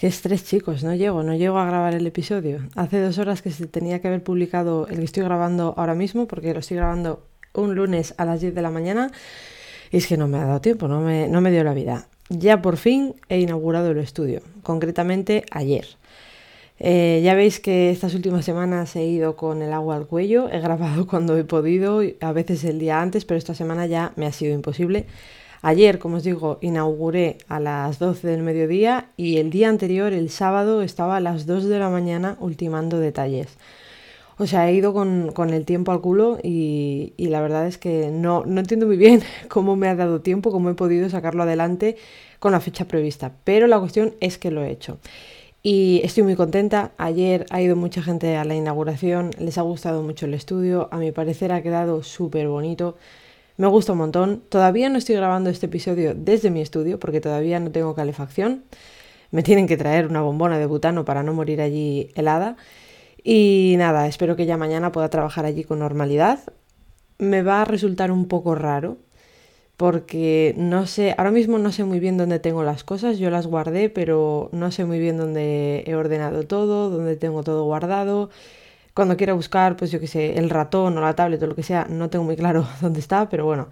Qué estrés, chicos, no llego, no llego a grabar el episodio. Hace dos horas que se tenía que haber publicado el que estoy grabando ahora mismo, porque lo estoy grabando un lunes a las 10 de la mañana, y es que no me ha dado tiempo, no me, no me dio la vida. Ya por fin he inaugurado el estudio, concretamente ayer. Eh, ya veis que estas últimas semanas he ido con el agua al cuello, he grabado cuando he podido, a veces el día antes, pero esta semana ya me ha sido imposible. Ayer, como os digo, inauguré a las 12 del mediodía y el día anterior, el sábado, estaba a las 2 de la mañana ultimando detalles. O sea, he ido con, el tiempo al culo y, la verdad es que no, no entiendo muy bien cómo me ha dado tiempo, cómo he podido sacarlo adelante con la fecha prevista. Pero la cuestión es que lo he hecho. Y estoy muy contenta. Ayer ha ido mucha gente a la inauguración, les ha gustado mucho el estudio. A mi parecer ha quedado súper bonito. Me gusta un montón. Todavía no estoy grabando este episodio desde mi estudio porque todavía no tengo calefacción. Me tienen que traer una bombona de butano para no morir allí helada. Y nada, espero que ya mañana pueda trabajar allí con normalidad. Me va a resultar un poco raro porque no sé, ahora mismo no sé muy bien dónde tengo las cosas, yo las guardé, pero no sé muy bien dónde he ordenado todo, dónde tengo todo guardado cuando quiera buscar, pues yo qué sé, el ratón o la tablet o lo que sea, no tengo muy claro dónde está, pero bueno,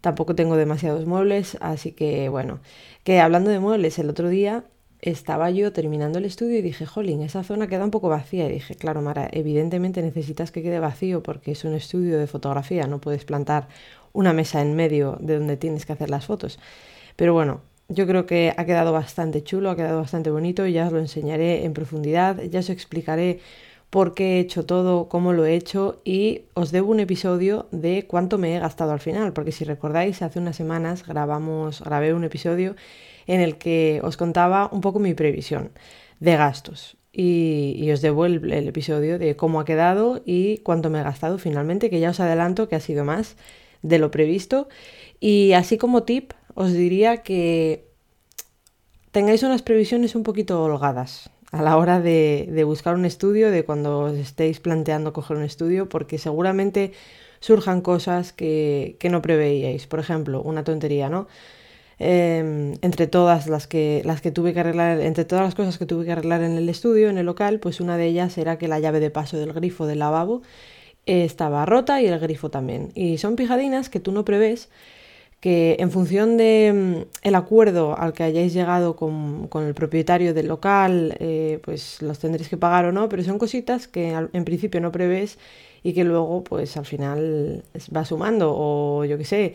tampoco tengo demasiados muebles, así que bueno, que hablando de muebles, el otro día estaba yo terminando el estudio y dije, jolín, esa zona queda un poco vacía. Y dije, claro, Mara, evidentemente necesitas que quede vacío porque es un estudio de fotografía, no puedes plantar una mesa en medio de donde tienes que hacer las fotos. Pero bueno, yo creo que ha quedado bastante chulo, ha quedado bastante bonito y ya os lo enseñaré en profundidad, ya os explicaré por qué he hecho todo, cómo lo he hecho y os debo un episodio de cuánto me he gastado al final, porque si recordáis, hace unas semanas grabamos, grabé un episodio en el que os contaba un poco mi previsión de gastos. Y, os debo el, el, episodio de cómo ha quedado y cuánto me he gastado finalmente, que ya os adelanto que ha sido más de lo previsto. Y así como tip, os diría que tengáis unas previsiones un poquito holgadas a la hora de, buscar un estudio, de cuando os estéis planteando coger un estudio, porque seguramente surjan cosas que, no preveíais. Por ejemplo, una tontería, ¿no? Em, entre todas las que, las que tuve que arreglar, entre todas las cosas que tuve que arreglar en el estudio, en el local, pues una de ellas era que la llave de paso del grifo del lavabo estaba rota y el grifo también. Y son pijadinas que tú no prevés que en función del mm, el acuerdo al que hayáis llegado con, el propietario del local, eh, pues los tendréis que pagar o no, pero son cositas que en principio no prevés y que luego pues al final va sumando o yo qué sé,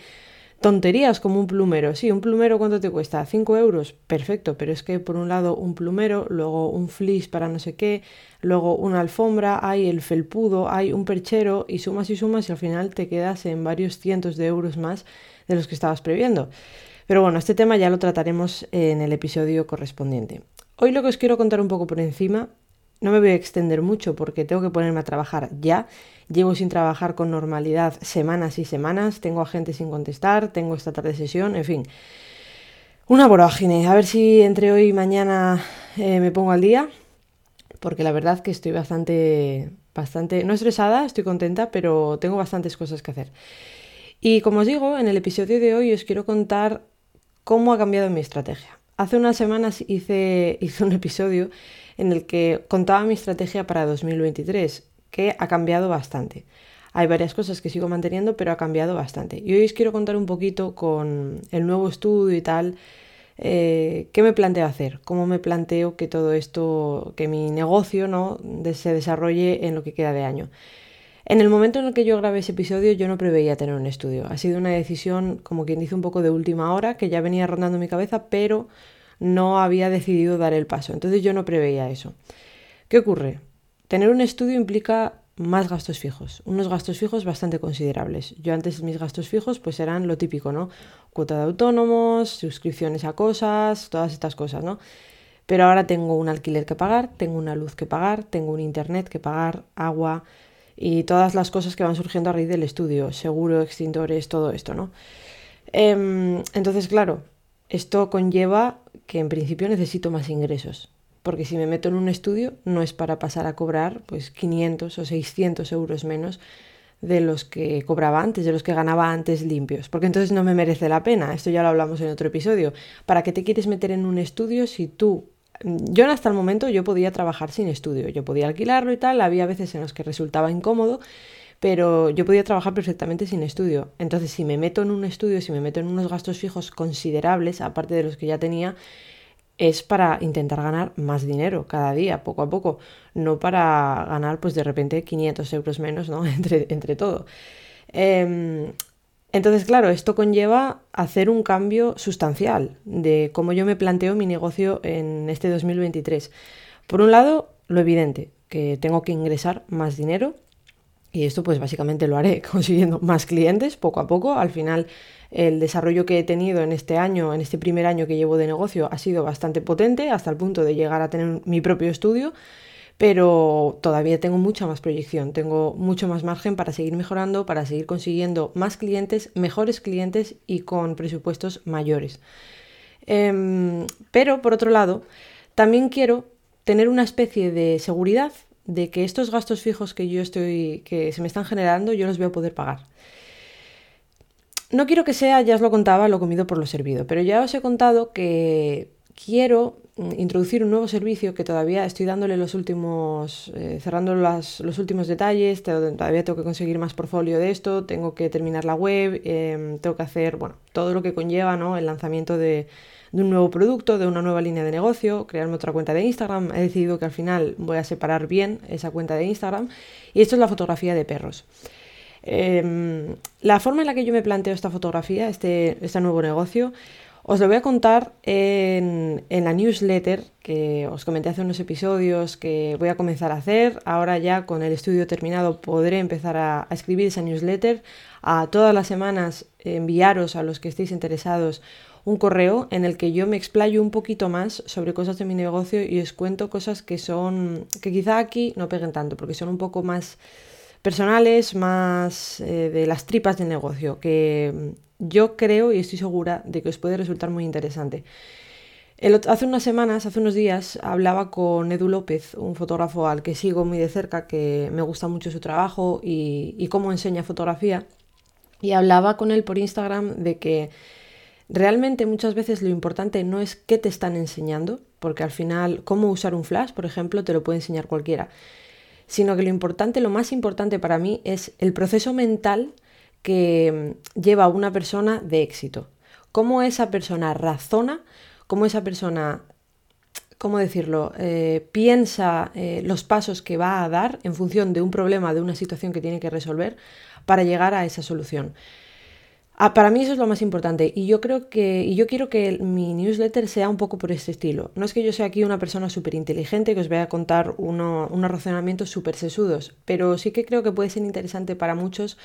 tonterías como un plumero. Sí, un plumero ¿cuánto te cuesta? 5 euros, perfecto, pero es que por un lado un plumero, luego un flis para no sé qué, luego una alfombra, hay el felpudo, hay un perchero y sumas y sumas y al final te quedas en varios cientos de euros más de los que estabas previendo. Pero bueno, este tema ya lo trataremos en el episodio correspondiente. Hoy lo que os quiero contar un poco por encima, no me voy a extender mucho porque tengo que ponerme a trabajar ya. Llevo sin trabajar con normalidad semanas y semanas, tengo a gente sin contestar, tengo esta tarde sesión, en fin. Una vorágine. A ver si entre hoy y mañana eh, me pongo al día, porque la verdad que estoy bastante, bastante, no estresada, estoy contenta, pero tengo bastantes cosas que hacer. Y como os digo, en el episodio de hoy os quiero contar cómo ha cambiado mi estrategia. Hace unas semanas hice, hice un episodio en el que contaba mi estrategia para 2023, que ha cambiado bastante. Hay varias cosas que sigo manteniendo, pero ha cambiado bastante. Y hoy os quiero contar un poquito con el nuevo estudio y tal, eh, qué me planteo hacer, cómo me planteo que todo esto, que mi negocio ¿no? se desarrolle en lo que queda de año. En el momento en el que yo grabé ese episodio yo no preveía tener un estudio. Ha sido una decisión, como quien dice, un poco de última hora, que ya venía rondando mi cabeza, pero no había decidido dar el paso. Entonces yo no preveía eso. ¿Qué ocurre? Tener un estudio implica más gastos fijos, unos gastos fijos bastante considerables. Yo antes mis gastos fijos pues eran lo típico, ¿no? Cuota de autónomos, suscripciones a cosas, todas estas cosas, ¿no? Pero ahora tengo un alquiler que pagar, tengo una luz que pagar, tengo un internet que pagar, agua, y todas las cosas que van surgiendo a raíz del estudio, seguro, extintores, todo esto, ¿no? Em, entonces, claro, esto conlleva que en principio necesito más ingresos, porque si me meto en un estudio no es para pasar a cobrar pues 500 o 600 euros menos de los que cobraba antes, de los que ganaba antes limpios, porque entonces no me merece la pena, esto ya lo hablamos en otro episodio. ¿Para qué te quieres meter en un estudio si tú yo hasta el momento yo podía trabajar sin estudio, yo podía alquilarlo y tal, había veces en los que resultaba incómodo, pero yo podía trabajar perfectamente sin estudio. Entonces, si me meto en un estudio, si me meto en unos gastos fijos considerables, aparte de los que ya tenía, es para intentar ganar más dinero cada día, poco a poco, no para ganar pues de repente 500 euros menos, ¿no? entre, entre todo. Em, entonces, claro, esto conlleva hacer un cambio sustancial de cómo yo me planteo mi negocio en este 2023. Por un lado, lo evidente, que tengo que ingresar más dinero y esto pues básicamente lo haré consiguiendo más clientes poco a poco. Al final el desarrollo que he tenido en este año, en este primer año que llevo de negocio, ha sido bastante potente hasta el punto de llegar a tener mi propio estudio pero todavía tengo mucha más proyección, tengo mucho más margen para seguir mejorando, para seguir consiguiendo más clientes, mejores clientes y con presupuestos mayores. Em, pero por otro lado, también quiero tener una especie de seguridad de que estos gastos fijos que yo estoy, que se me están generando, yo los voy a poder pagar. No quiero que sea, ya os lo contaba, lo comido por lo servido, pero ya os he contado que quiero introducir un nuevo servicio que todavía estoy dándole los últimos, eh, cerrando los últimos detalles, todavía tengo que conseguir más portfolio de esto, tengo que terminar la web, em, tengo que hacer, bueno, todo lo que conlleva, ¿no? El lanzamiento de, de un nuevo producto, de una nueva línea de negocio, crearme otra cuenta de Instagram. He decidido que al final voy a separar bien esa cuenta de Instagram. Y esto es la fotografía de perros. Em, la forma en la que yo me planteo esta fotografía, este, este nuevo negocio, os lo voy a contar en, la newsletter que os comenté hace unos episodios que voy a comenzar a hacer. Ahora ya con el estudio terminado podré empezar a, escribir esa newsletter. A todas las semanas enviaros a los que estéis interesados un correo en el que yo me explayo un poquito más sobre cosas de mi negocio y os cuento cosas que son que quizá aquí no peguen tanto porque son un poco más personales, más eh, de las tripas del negocio, que yo creo y estoy segura de que os puede resultar muy interesante. hace unas semanas, hace unos días, hablaba con Edu López, un fotógrafo al que sigo muy de cerca, que me gusta mucho su trabajo y, cómo enseña fotografía. Y hablaba con él por Instagram de que realmente muchas veces lo importante no es qué te están enseñando, porque al final cómo usar un flash, por ejemplo, te lo puede enseñar cualquiera, sino que lo importante, lo más importante para mí es el proceso mental que mm, lleva a una persona de éxito. Cómo esa persona razona, cómo esa persona, ¿cómo decirlo?, eh, piensa eh, los pasos que va a dar en función de un problema, de una situación que tiene que resolver para llegar a esa solución. Ah, para mí eso es lo más importante y yo creo que y yo quiero que mi newsletter sea un poco por este estilo. No es que yo sea aquí una persona súper inteligente que os vaya a contar unos razonamientos súper sesudos, pero sí que creo que puede ser interesante para muchos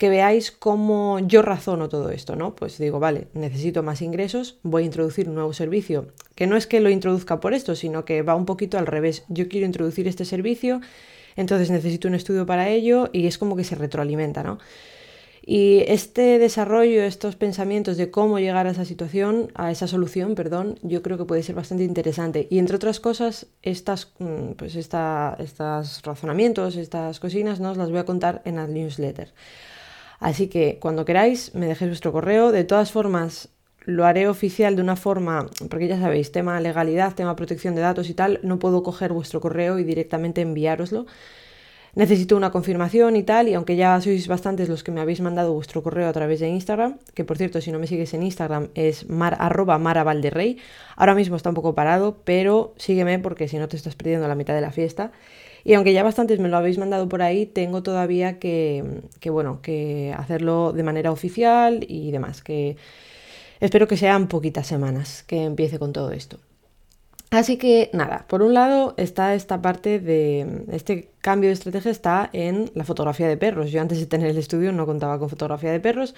que veáis cómo yo razono todo esto, ¿no? Pues digo, vale, necesito más ingresos, voy a introducir un nuevo servicio, que no es que lo introduzca por esto, sino que va un poquito al revés. Yo quiero introducir este servicio, entonces necesito un estudio para ello y es como que se retroalimenta, ¿no? Y este desarrollo, estos pensamientos de cómo llegar a esa situación, a esa solución, perdón, yo creo que puede ser bastante interesante. Y entre otras cosas, estas, mm, pues estos razonamientos, estas cocinas, ¿no? os las voy a contar en la newsletter. Así que cuando queráis me dejéis vuestro correo. De todas formas, lo haré oficial de una forma, porque ya sabéis, tema legalidad, tema protección de datos y tal, no puedo coger vuestro correo y directamente enviároslo. Necesito una confirmación y tal, y aunque ya sois bastantes los que me habéis mandado vuestro correo a través de Instagram, que por cierto, si no me sigues en Instagram es mar, arroba maravalderrey, ahora mismo está un poco parado, pero sígueme porque si no te estás perdiendo la mitad de la fiesta. Y aunque ya bastantes me lo habéis mandado por ahí, tengo todavía que, bueno, que hacerlo de manera oficial y demás, que espero que sean poquitas semanas que empiece con todo esto. Así que nada, por un lado está esta parte de este cambio de estrategia está en la fotografía de perros. Yo antes de tener el estudio no contaba con fotografía de perros.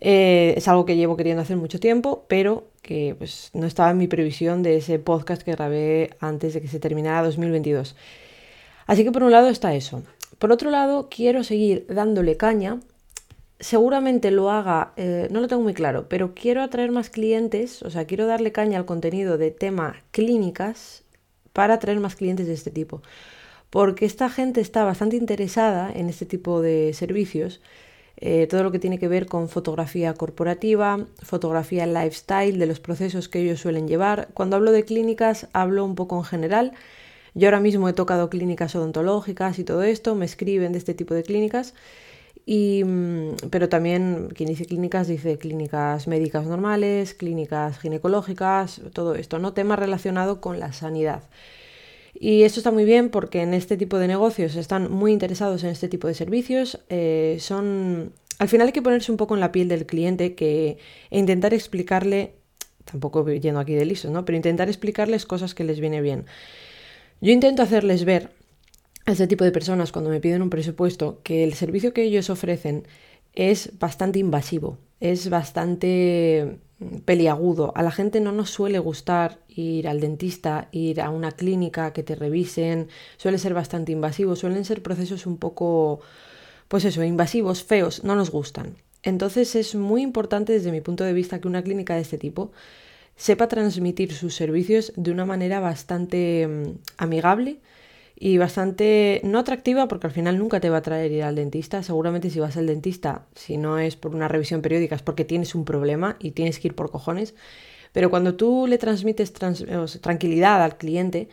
Eh, es algo que llevo queriendo hacer mucho tiempo, pero que pues, no estaba en mi previsión de ese podcast que grabé antes de que se terminara 2022. Así que por un lado está eso. Por otro lado, quiero seguir dándole caña. Seguramente lo haga, eh, no lo tengo muy claro, pero quiero atraer más clientes, o sea, quiero darle caña al contenido de tema clínicas para atraer más clientes de este tipo. Porque esta gente está bastante interesada en este tipo de servicios eh, todo lo que tiene que ver con fotografía corporativa, fotografía lifestyle, de los procesos que ellos suelen llevar. Cuando hablo de clínicas, hablo un poco en general. Yo ahora mismo he tocado clínicas odontológicas y todo esto, me escriben de este tipo de clínicas. Y, mm, pero también quien dice clínicas dice clínicas médicas normales, clínicas ginecológicas, todo esto, ¿no? Tema relacionado con la sanidad. Y esto está muy bien porque en este tipo de negocios están muy interesados en este tipo de servicios. Eh, son. Al final hay que ponerse un poco en la piel del cliente que, e intentar explicarle, tampoco yendo aquí de listo, ¿no? Pero intentar explicarles cosas que les viene bien. Yo intento hacerles ver a este tipo de personas cuando me piden un presupuesto que el servicio que ellos ofrecen es bastante invasivo, es bastante mm, peliagudo. A la gente no nos suele gustar ir al dentista, ir a una clínica que te revisen, suele ser bastante invasivo, suelen ser procesos un poco, pues eso, invasivos, feos, no nos gustan. Entonces es muy importante desde mi punto de vista que una clínica de este tipo sepa transmitir sus servicios de una manera bastante mm, amigable y bastante no atractiva porque al final nunca te va a traer ir al dentista. Seguramente si vas al dentista, si no es por una revisión periódica, es porque tienes un problema y tienes que ir por cojones. Pero cuando tú le transmites tranquilidad al cliente,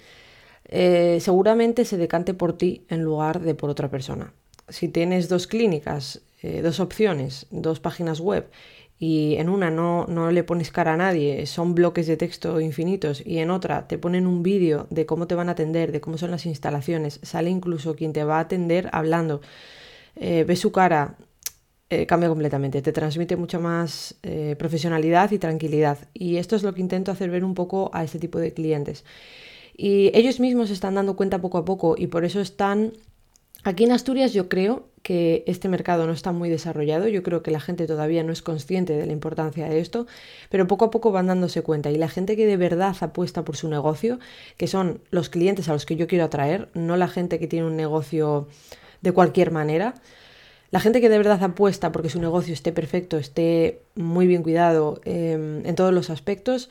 eh, seguramente se decante por ti en lugar de por otra persona. Si tienes dos clínicas, eh, dos opciones, dos páginas web y en una no, no, le pones cara a nadie, son bloques de texto infinitos, y en otra te ponen un vídeo de cómo te van a atender, de cómo son las instalaciones, sale incluso quien te va a atender hablando, eh, ve su cara, eh, cambia completamente, te transmite mucha más eh, profesionalidad y tranquilidad. Y esto es lo que intento hacer ver un poco a este tipo de clientes. Y ellos mismos se están dando cuenta poco a poco y por eso están Aquí en Asturias yo creo que este mercado no está muy desarrollado, yo creo que la gente todavía no es consciente de la importancia de esto, pero poco a poco van dándose cuenta. Y la gente que de verdad apuesta por su negocio, que son los clientes a los que yo quiero atraer, no la gente que tiene un negocio de cualquier manera, la gente que de verdad apuesta porque su negocio esté perfecto, esté muy bien cuidado em, en todos los aspectos,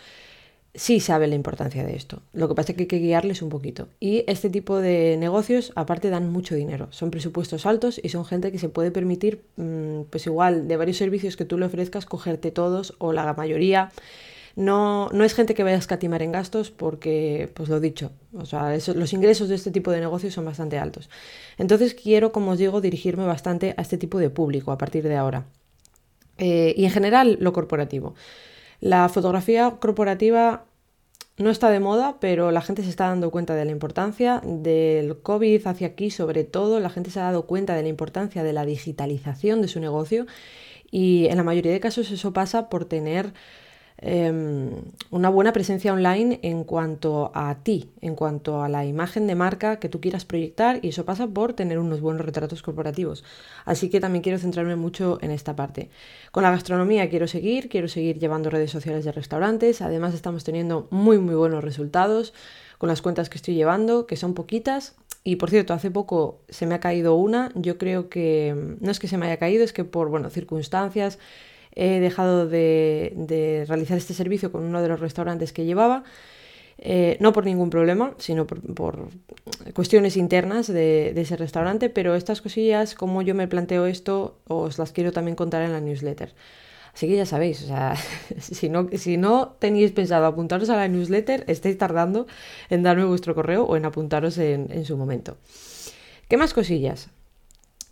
sí sabe la importancia de esto. Lo que pasa es que hay que guiarles un poquito. Y este tipo de negocios, aparte, dan mucho dinero. Son presupuestos altos y son gente que se puede permitir, mm, pues igual, de varios servicios que tú le ofrezcas, cogerte todos o la mayoría. No, no es gente que vaya a escatimar en gastos porque, pues lo dicho, o sea, los ingresos de este tipo de negocios son bastante altos. Entonces quiero, como os digo, dirigirme bastante a este tipo de público a partir de ahora. Eh, y en general, lo corporativo. La fotografía corporativa no está de moda, pero la gente se está dando cuenta de la importancia del COVID hacia aquí, sobre todo la gente se ha dado cuenta de la importancia de la digitalización de su negocio y en la mayoría de casos eso pasa por tener Em, una buena presencia online en cuanto a ti, en cuanto a la imagen de marca que tú quieras proyectar y eso pasa por tener unos buenos retratos corporativos. Así que también quiero centrarme mucho en esta parte. Con la gastronomía quiero seguir, quiero seguir llevando redes sociales de restaurantes, además estamos teniendo muy muy buenos resultados con las cuentas que estoy llevando, que son poquitas. Y por cierto, hace poco se me ha caído una, yo creo que no es que se me haya caído, es que por bueno, circunstancias he dejado de, realizar este servicio con uno de los restaurantes que llevaba. Eh, no por ningún problema, sino por, cuestiones internas de, ese restaurante, pero estas cosillas, como yo me planteo esto, os las quiero también contar en la newsletter. Así que ya sabéis, o sea, si no, si no tenéis pensado apuntaros a la newsletter, estáis tardando en darme vuestro correo o en apuntaros en, su momento. ¿Qué más cosillas?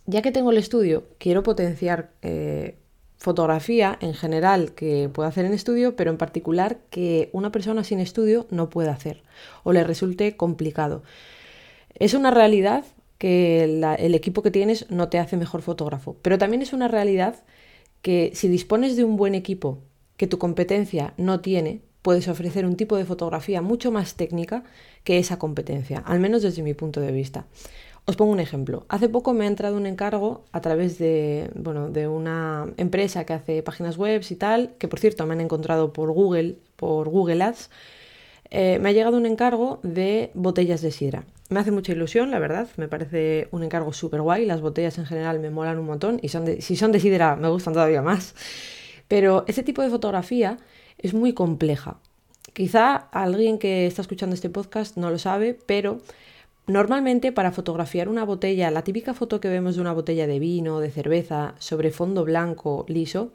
Ya que tengo el estudio, quiero potenciar eh, fotografía en general que puede hacer en estudio, pero en particular que una persona sin estudio no puede hacer o le resulte complicado. Es una realidad que el equipo que tienes no te hace mejor fotógrafo, pero también es una realidad que si dispones de un buen equipo que tu competencia no tiene, puedes ofrecer un tipo de fotografía mucho más técnica que esa competencia, al menos desde mi punto de vista. Os pongo un ejemplo. Hace poco me ha entrado un encargo a través de, bueno, de una empresa que hace páginas web y tal, que por cierto me han encontrado por Google, por Google Ads. Eh, me ha llegado un encargo de botellas de sidra. Me hace mucha ilusión, la verdad, me parece un encargo súper guay. Las botellas en general me molan un montón y si son de sidra me gustan todavía más. Pero este tipo de fotografía es muy compleja. Quizá alguien que está escuchando este podcast no lo sabe, pero Normalmente para fotografiar una botella, la típica foto que vemos de una botella de vino, de cerveza, sobre fondo blanco liso,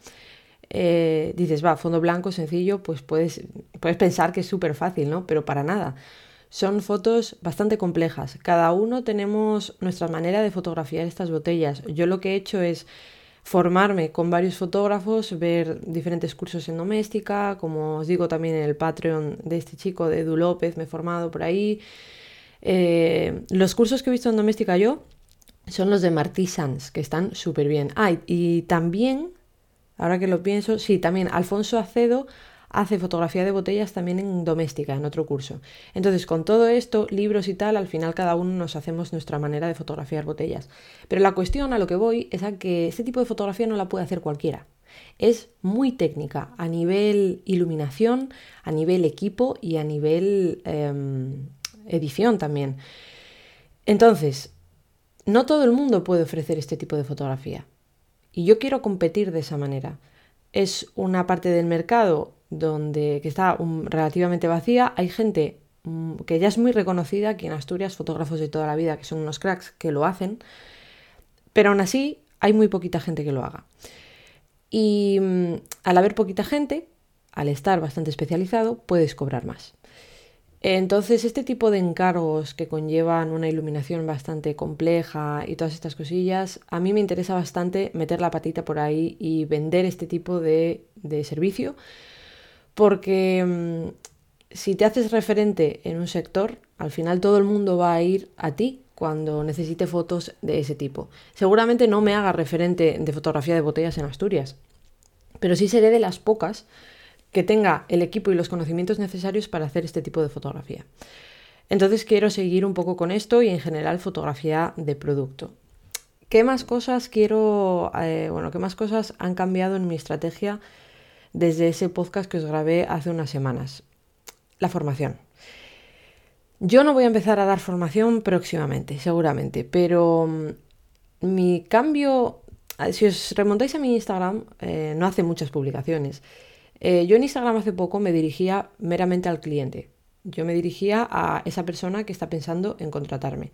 eh, dices, va, fondo blanco sencillo, pues puedes, puedes pensar que es súper fácil, ¿no? Pero para nada. Son fotos bastante complejas. Cada uno tenemos nuestra manera de fotografiar estas botellas. Yo lo que he hecho es formarme con varios fotógrafos, ver diferentes cursos en doméstica, como os digo también en el Patreon de este chico de Edu López, me he formado por ahí. Eh, los cursos que he visto en doméstica yo son los de Martí que están súper bien. Ah, y también, ahora que lo pienso, sí, también Alfonso Acedo hace fotografía de botellas también en doméstica, en otro curso. Entonces, con todo esto, libros y tal, al final cada uno nos hacemos nuestra manera de fotografiar botellas. Pero la cuestión a lo que voy es a que este tipo de fotografía no la puede hacer cualquiera. Es muy técnica a nivel iluminación, a nivel equipo y a nivel em, edición también. Entonces, no todo el mundo puede ofrecer este tipo de fotografía. Y yo quiero competir de esa manera. Es una parte del mercado donde, que está relativamente vacía. Hay gente mm, que ya es muy reconocida aquí en Asturias, fotógrafos de toda la vida, que son unos cracks que lo hacen, pero aún así hay muy poquita gente que lo haga. Y mm, al haber poquita gente, al estar bastante especializado, puedes cobrar más. Entonces, este tipo de encargos que conllevan una iluminación bastante compleja y todas estas cosillas, a mí me interesa bastante meter la patita por ahí y vender este tipo de, de servicio porque mm, si te haces referente en un sector, al final todo el mundo va a ir a ti cuando necesite fotos de ese tipo. Seguramente no me haga referente de fotografía de botellas en Asturias, pero sí seré de las pocas que tenga el equipo y los conocimientos necesarios para hacer este tipo de fotografía. Entonces quiero seguir un poco con esto y en general fotografía de producto. ¿Qué más cosas quiero, eh, bueno, qué más cosas han cambiado en mi estrategia desde ese podcast que os grabé hace unas semanas. La formación. Yo no voy a empezar a dar formación próximamente, seguramente, pero mm, mi cambio, si os remontáis a mi Instagram, eh, no hace muchas publicaciones. Eh, yo en Instagram hace poco me dirigía meramente al cliente. Yo me dirigía a esa persona que está pensando en contratarme.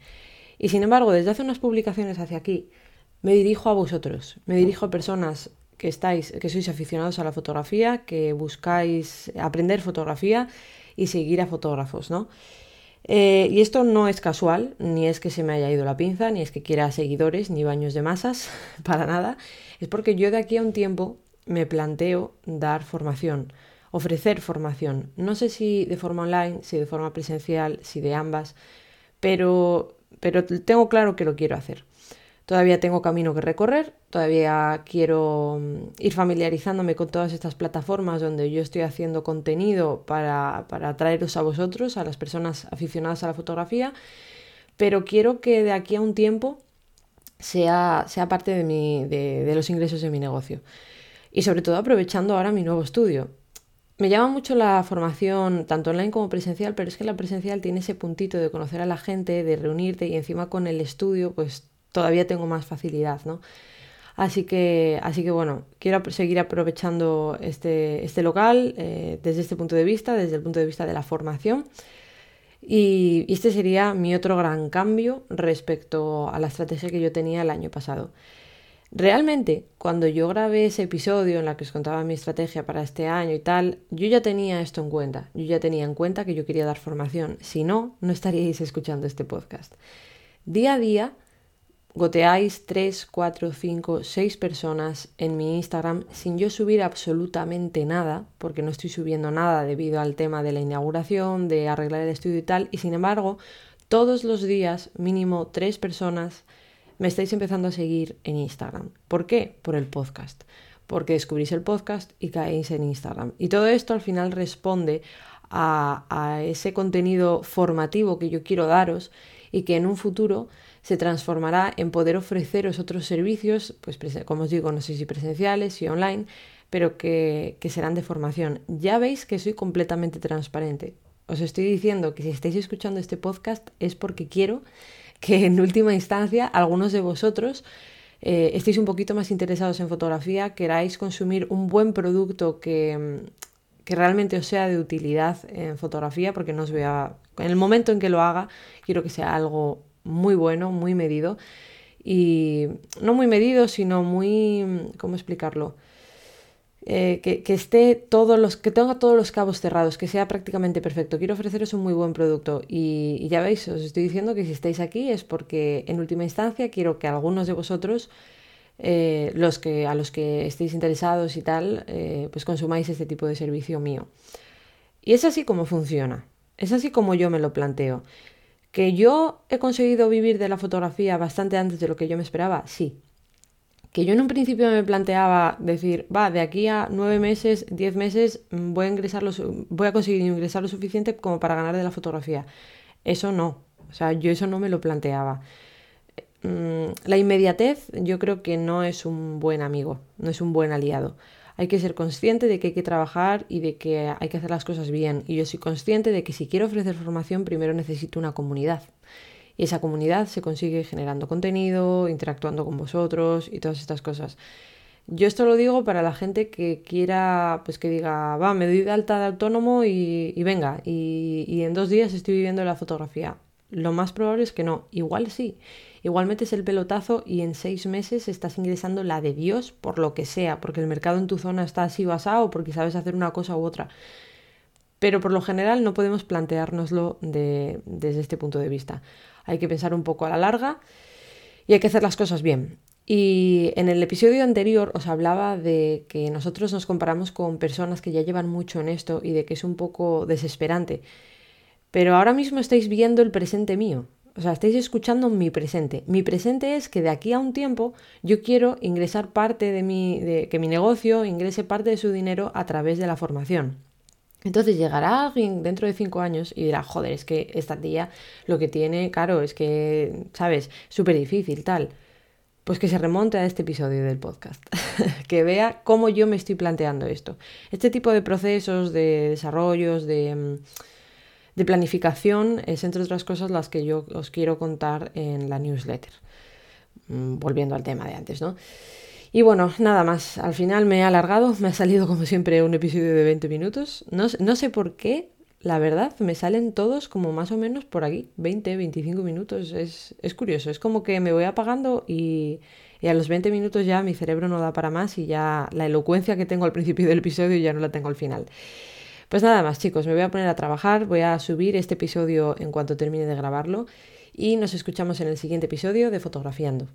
Y sin embargo, desde hace unas publicaciones hacia aquí, me dirijo a vosotros, me dirijo a personas que estáis, que sois aficionados a la fotografía, que buscáis aprender fotografía y seguir a fotógrafos, ¿no? Eh, y esto no es casual, ni es que se me haya ido la pinza, ni es que quiera seguidores, ni baños de masas, para nada. Es porque yo de aquí a un tiempo me planteo dar formación, ofrecer formación. No sé si de forma online, si de forma presencial, si de ambas, pero, pero tengo claro que lo quiero hacer. Todavía tengo camino que recorrer, todavía quiero mm, ir familiarizándome con todas estas plataformas donde yo estoy haciendo contenido para, para traeros a vosotros, a las personas aficionadas a la fotografía, pero quiero que de aquí a un tiempo sea, sea parte de, mi, de los ingresos de mi negocio. Y sobre todo aprovechando ahora mi nuevo estudio. Me llama mucho la formación, tanto online como presencial, pero es que la presencial tiene ese puntito de conocer a la gente, de reunirte y encima con el estudio, pues todavía tengo más facilidad, ¿no? Así que, así que bueno, quiero seguir aprovechando este, este local eh, desde este punto de vista, desde el punto de vista de la formación. Y, este sería mi otro gran cambio respecto a la estrategia que yo tenía el año pasado. Realmente, cuando yo grabé ese episodio en la que os contaba mi estrategia para este año y tal, yo ya tenía esto en cuenta. Yo ya tenía en cuenta que yo quería dar formación. Si no, no estaríais escuchando este podcast. Día a día goteáis 3, 4, 5, 6 personas en mi Instagram sin yo subir absolutamente nada, porque no estoy subiendo nada debido al tema de la inauguración, de arreglar el estudio y tal, y sin embargo, todos los días, mínimo 3 personas, me estáis empezando a seguir en Instagram. ¿Por qué? Por el podcast. Porque descubrís el podcast y caéis en Instagram. Y todo esto al final responde a, ese contenido formativo que yo quiero daros y que en un futuro se transformará en poder ofreceros otros servicios, pues como os digo, no sé si presenciales, si online, pero que, serán de formación. Ya veis que soy completamente transparente. Os estoy diciendo que si estáis escuchando este podcast es porque quiero que en última instancia algunos de vosotros eh, estéis un poquito más interesados en fotografía, queráis consumir un buen producto que, que realmente os sea de utilidad en fotografía, porque no os voy a... En el momento en que lo haga, quiero que sea algo muy bueno, muy medido. Y no muy medido, sino muy... ¿Cómo explicarlo? Eh, que, esté todos los, que tenga todos los cabos cerrados, que sea prácticamente perfecto. Quiero ofreceros un muy buen producto y, ya veis, os estoy diciendo que si estáis aquí es porque en última instancia quiero que algunos de vosotros, eh, los que, a los que estéis interesados y tal, eh, pues consumáis este tipo de servicio mío. Y es así como funciona, es así como yo me lo planteo. ¿Que yo he conseguido vivir de la fotografía bastante antes de lo que yo me esperaba? Sí, que yo en un principio me planteaba decir, va, de aquí a nueve meses, diez meses, mm, voy a, ingresar voy a conseguir ingresar lo suficiente como para ganar de la fotografía. Eso no, o sea, yo eso no me lo planteaba. Mm, la inmediatez yo creo que no es un buen amigo, no es un buen aliado. Hay que ser consciente de que hay que trabajar y de que hay que hacer las cosas bien. Y yo soy consciente de que si quiero ofrecer formación, primero necesito una comunidad. Y esa comunidad se consigue generando contenido, interactuando con vosotros y todas estas cosas. Yo esto lo digo para la gente que quiera, pues que diga, va, me doy de alta de autónomo y, venga, y, y, en dos días estoy viviendo la fotografía. Lo más probable es que no, igual sí. Igual metes el pelotazo y en seis meses estás ingresando la de Dios por lo que sea, porque el mercado en tu zona está así basado, porque sabes hacer una cosa u otra. Pero por lo general no podemos planteárnoslo desde este punto de vista hay que pensar un poco a la larga y hay que hacer las cosas bien. Y en el episodio anterior os hablaba de que nosotros nos comparamos con personas que ya llevan mucho en esto y de que es un poco desesperante. Pero ahora mismo estáis viendo el presente mío. O sea, estáis escuchando mi presente. Mi presente es que de aquí a un tiempo yo quiero ingresar parte de mi, de que mi negocio ingrese parte de su dinero a través de la formación. Entonces llegará alguien dentro de cinco años y dirá, joder, es que esta tía lo que tiene, claro, es que, ¿sabes? Súper difícil, tal. Pues que se remonte a este episodio del podcast, que vea cómo yo me estoy planteando esto. Este tipo de procesos, de desarrollos, de, mm, de planificación, es entre otras cosas las que yo os quiero contar en la newsletter. Mm, volviendo al tema de antes, ¿no? Y bueno, nada más. Al final me he alargado, me ha salido como siempre un episodio de 20 minutos. No, no sé por qué, la verdad, me salen todos como más o menos por aquí, 20, 25 minutos. Es, es curioso, es como que me voy apagando y, y, a los 20 minutos ya mi cerebro no da para más y ya la elocuencia que tengo al principio del episodio ya no la tengo al final. Pues nada más chicos, me voy a poner a trabajar, voy a subir este episodio en cuanto termine de grabarlo y nos escuchamos en el siguiente episodio de Fotografiando.